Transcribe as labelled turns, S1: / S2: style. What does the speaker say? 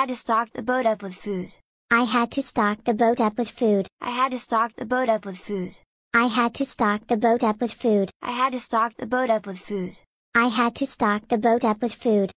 S1: I had to stock the boat up with food.
S2: I had to stock the boat up with food.
S1: I had to stock the boat up with food.
S2: I had to stock the boat up with food.
S1: I had to stock the boat up with food.
S2: I had to stock the boat up with food.